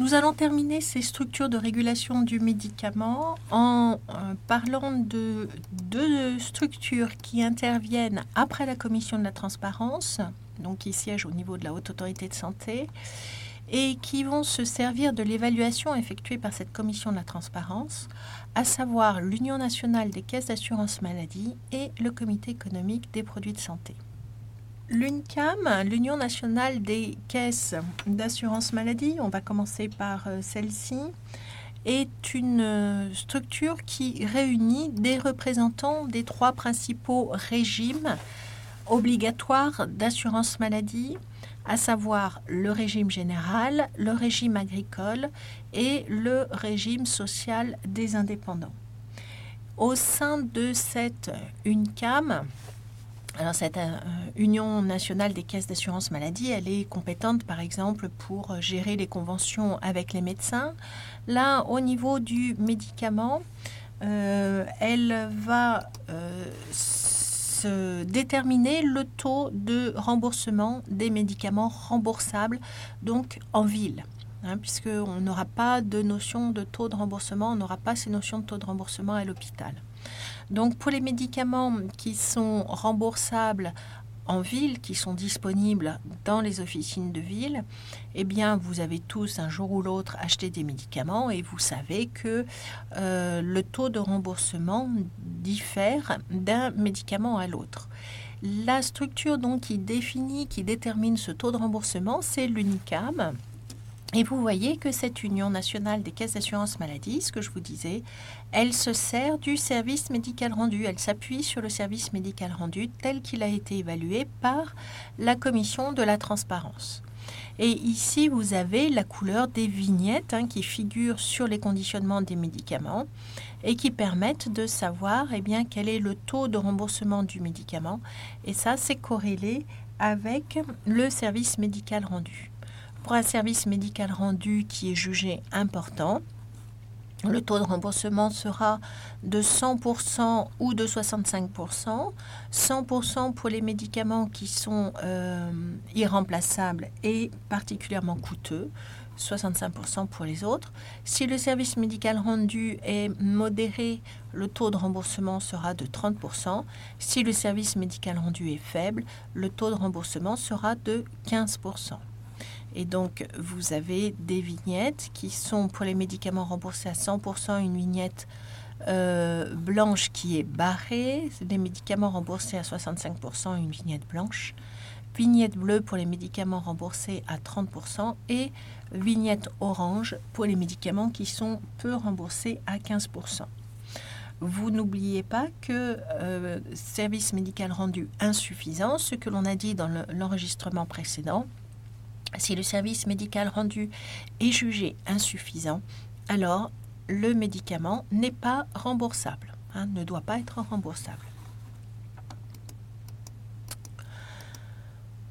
Nous allons terminer ces structures de régulation du médicament en euh, parlant de deux structures qui interviennent après la commission de la transparence, donc qui siègent au niveau de la haute autorité de santé, et qui vont se servir de l'évaluation effectuée par cette commission de la transparence, à savoir l'Union nationale des caisses d'assurance maladie et le comité économique des produits de santé. L'UNCAM, l'Union nationale des caisses d'assurance maladie, on va commencer par euh, celle-ci, est une euh, structure qui réunit des représentants des trois principaux régimes obligatoires d'assurance maladie, à savoir le régime général, le régime agricole et le régime social des indépendants. Au sein de cette UNCAM, alors cette euh, Union nationale des caisses d'assurance maladie, elle est compétente par exemple pour gérer les conventions avec les médecins. Là, au niveau du médicament, euh, elle va euh, se déterminer le taux de remboursement des médicaments remboursables, donc en ville. Hein, puisqu'on n'aura pas de notion de taux de remboursement, on n'aura pas ces notions de taux de remboursement à l'hôpital. Donc pour les médicaments qui sont remboursables en ville, qui sont disponibles dans les officines de ville, eh vous avez tous un jour ou l'autre acheté des médicaments et vous savez que euh, le taux de remboursement diffère d'un médicament à l'autre. La structure donc qui définit, qui détermine ce taux de remboursement, c'est l'UNICAM. Et vous voyez que cette Union nationale des caisses d'assurance maladie, ce que je vous disais, elle se sert du service médical rendu. Elle s'appuie sur le service médical rendu tel qu'il a été évalué par la commission de la transparence. Et ici, vous avez la couleur des vignettes hein, qui figurent sur les conditionnements des médicaments et qui permettent de savoir eh bien, quel est le taux de remboursement du médicament. Et ça, c'est corrélé avec le service médical rendu pour un service médical rendu qui est jugé important. Le taux de remboursement sera de 100% ou de 65%. 100% pour les médicaments qui sont euh, irremplaçables et particulièrement coûteux. 65% pour les autres. Si le service médical rendu est modéré, le taux de remboursement sera de 30%. Si le service médical rendu est faible, le taux de remboursement sera de 15%. Et donc, vous avez des vignettes qui sont pour les médicaments remboursés à 100%, une vignette euh, blanche qui est barrée, des médicaments remboursés à 65%, une vignette blanche, vignette bleue pour les médicaments remboursés à 30% et vignette orange pour les médicaments qui sont peu remboursés à 15%. Vous n'oubliez pas que euh, service médical rendu insuffisant, ce que l'on a dit dans l'enregistrement précédent, si le service médical rendu est jugé insuffisant, alors le médicament n'est pas remboursable, hein, ne doit pas être remboursable.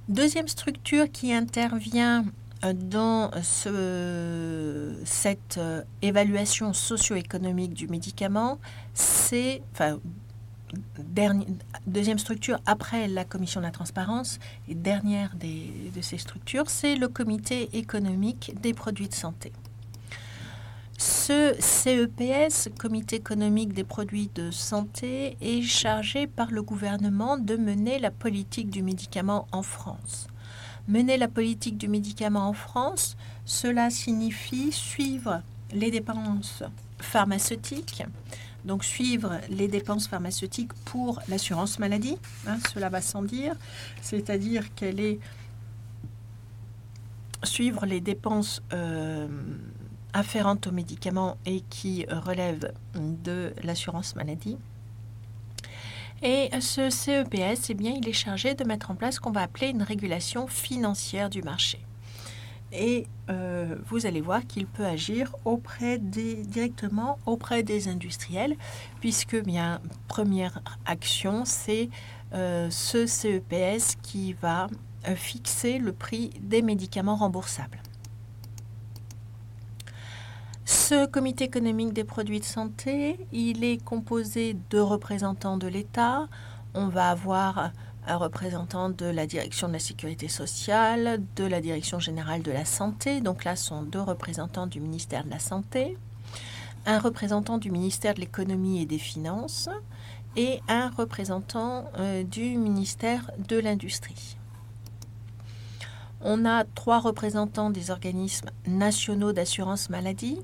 Deuxième structure qui intervient euh, dans cette euh, évaluation socio-économique du médicament, c'est, enfin, deuxième structure après la commission de la transparence et dernière de ces structures, c'est le comité économique des produits de santé. Ce CEPS, Comité économique des produits de santé, est chargé par le gouvernement de mener la politique du médicament en France. Mener la politique du médicament en France, cela signifie suivre les dépenses pharmaceutiques, donc suivre les dépenses pharmaceutiques pour l'assurance maladie, hein, cela va sans dire, c'est-à-dire qu'elle est suivre les dépenses euh, afférentes aux médicaments et qui relèvent de l'assurance maladie. Et ce CEPS, eh bien, il est chargé de mettre en place ce qu'on va appeler une régulation financière du marché et euh, vous allez voir qu'il peut agir auprès des, directement auprès des industriels, puisque bien première action, c'est euh, ce CEPS qui va euh, fixer le prix des médicaments remboursables. Ce comité économique des produits de santé, il est composé de représentants de l'État. On va avoir un représentant de la direction de la sécurité sociale, de la direction générale de la santé, donc là sont deux représentants du ministère de la santé, un représentant du ministère de l'économie et des finances et un représentant euh, du ministère de l'industrie. On a trois représentants des organismes nationaux d'assurance maladie.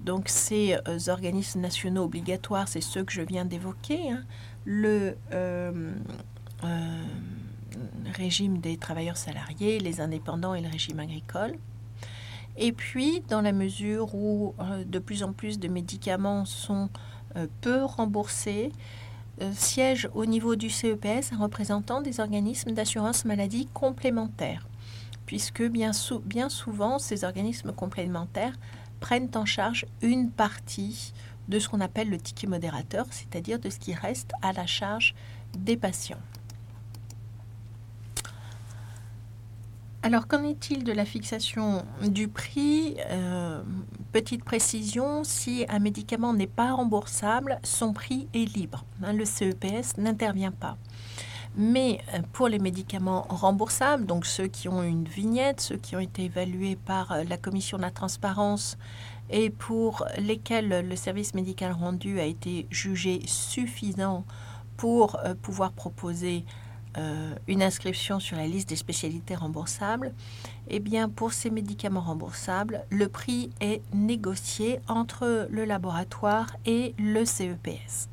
Donc ces euh, organismes nationaux obligatoires, c'est ceux que je viens d'évoquer. Hein. Le euh, euh, régime des travailleurs salariés, les indépendants et le régime agricole. Et puis, dans la mesure où de plus en plus de médicaments sont peu remboursés, siège au niveau du CEPS un représentant des organismes d'assurance maladie complémentaires puisque bien souvent, ces organismes complémentaires prennent en charge une partie de ce qu'on appelle le ticket modérateur, c'est-à-dire de ce qui reste à la charge des patients. Alors, qu'en est-il de la fixation du prix euh, Petite précision, si un médicament n'est pas remboursable, son prix est libre. Hein, le CEPS n'intervient pas. Mais euh, pour les médicaments remboursables, donc ceux qui ont une vignette, ceux qui ont été évalués par euh, la commission de la transparence et pour lesquels le service médical rendu a été jugé suffisant pour pouvoir proposer une inscription sur la liste des spécialités remboursables, eh bien pour ces médicaments remboursables, le prix est négocié entre le laboratoire et le CEPS.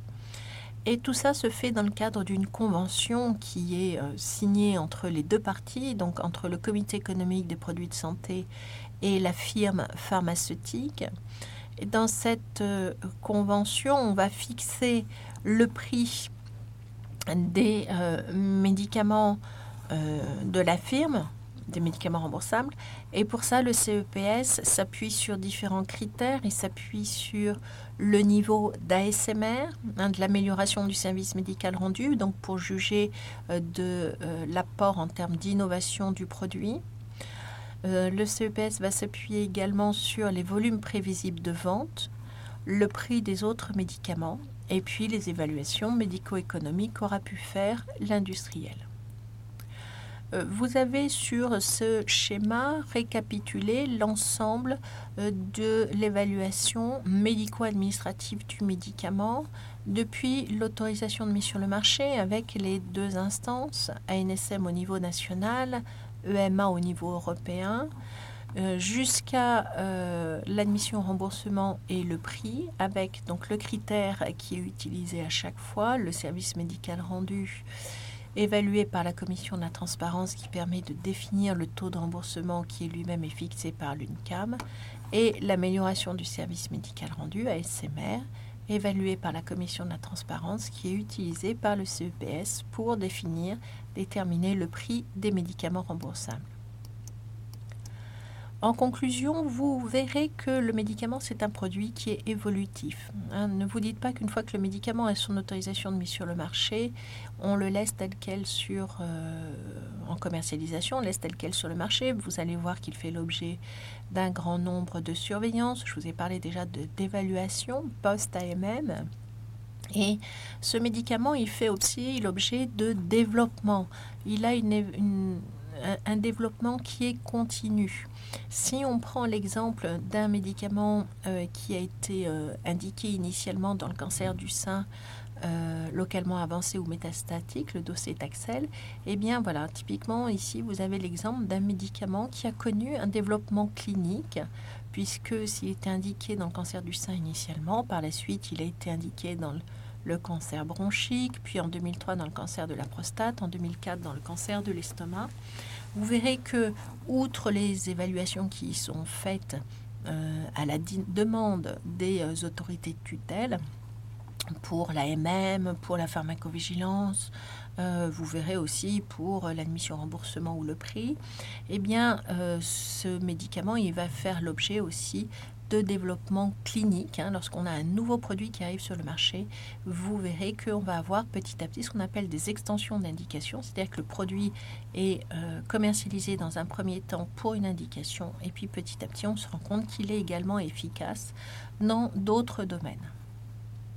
Et tout ça se fait dans le cadre d'une convention qui est euh, signée entre les deux parties, donc entre le comité économique des produits de santé et la firme pharmaceutique. Dans cette euh, convention, on va fixer le prix des euh, médicaments de la firme des médicaments remboursables. Et pour ça, le CEPS s'appuie sur différents critères. Il s'appuie sur le niveau d'ASMR, hein, de l'amélioration du service médical rendu, donc pour juger euh, de euh, l'apport en termes d'innovation du produit. Euh, le CEPS va s'appuyer également sur les volumes prévisibles de vente, le prix des autres médicaments et puis les évaluations médico-économiques qu'aura pu faire l'industriel. Euh, vous avez sur ce schéma récapitulé l'ensemble euh, de l'évaluation médico-administrative du médicament depuis l'autorisation de mise sur le marché avec les deux instances, ANSM au niveau national, EMA au niveau européen, euh, jusqu'à l'admission au remboursement et le prix, avec donc le critère qui est utilisé à chaque fois, le service médical rendu évalué par la Commission de la transparence qui permet de définir le taux de remboursement qui lui-même est fixé par l'UNCAM, et l'amélioration du service médical rendu, ASMR, évalué par la Commission de la transparence qui est utilisé par le CEPS pour définir, déterminer le prix des médicaments remboursables. En conclusion, vous verrez que le médicament, c'est un produit qui est évolutif. Hein. ne vous dites pas qu'une fois que le médicament a son autorisation de mise sur le marché, on le laisse tel quel sur, euh, en commercialisation, on laisse tel quel sur le marché. Vous allez voir qu'il fait l'objet d'un grand nombre de surveillances. Je vous ai parlé déjà d'évaluation post-AMM. Et ce médicament, il fait aussi l'objet de développement. Il a une un développement qui est continu. Si on prend l'exemple d'un médicament euh, qui a été euh, indiqué initialement dans le cancer du sein euh, localement avancé ou métastatique, le dossier Taxel, eh bien voilà, typiquement ici vous avez l'exemple d'un médicament qui a connu un développement clinique, puisque s'il était indiqué dans le cancer du sein initialement, par la suite il a été indiqué dans le le cancer bronchique, puis en 2003 dans le cancer de la prostate, en 2004 dans le cancer de l'estomac. Vous verrez que, outre les évaluations qui sont faites euh, à la demande des euh, autorités de tutelle, pour l'AMM, pour la pharmacovigilance, euh, vous verrez aussi pour l'admission remboursement ou le prix, eh bien, ce médicament, il va faire l'objet aussi de développement clinique. Hein, lorsqu'on a un nouveau produit qui arrive sur le marché, vous verrez qu'on va avoir petit à petit ce qu'on appelle des extensions d'indication, c'est-à-dire que le produit est euh, commercialisé dans un premier temps pour une indication, et puis petit à petit on se rend compte qu'il est également efficace dans d'autres domaines.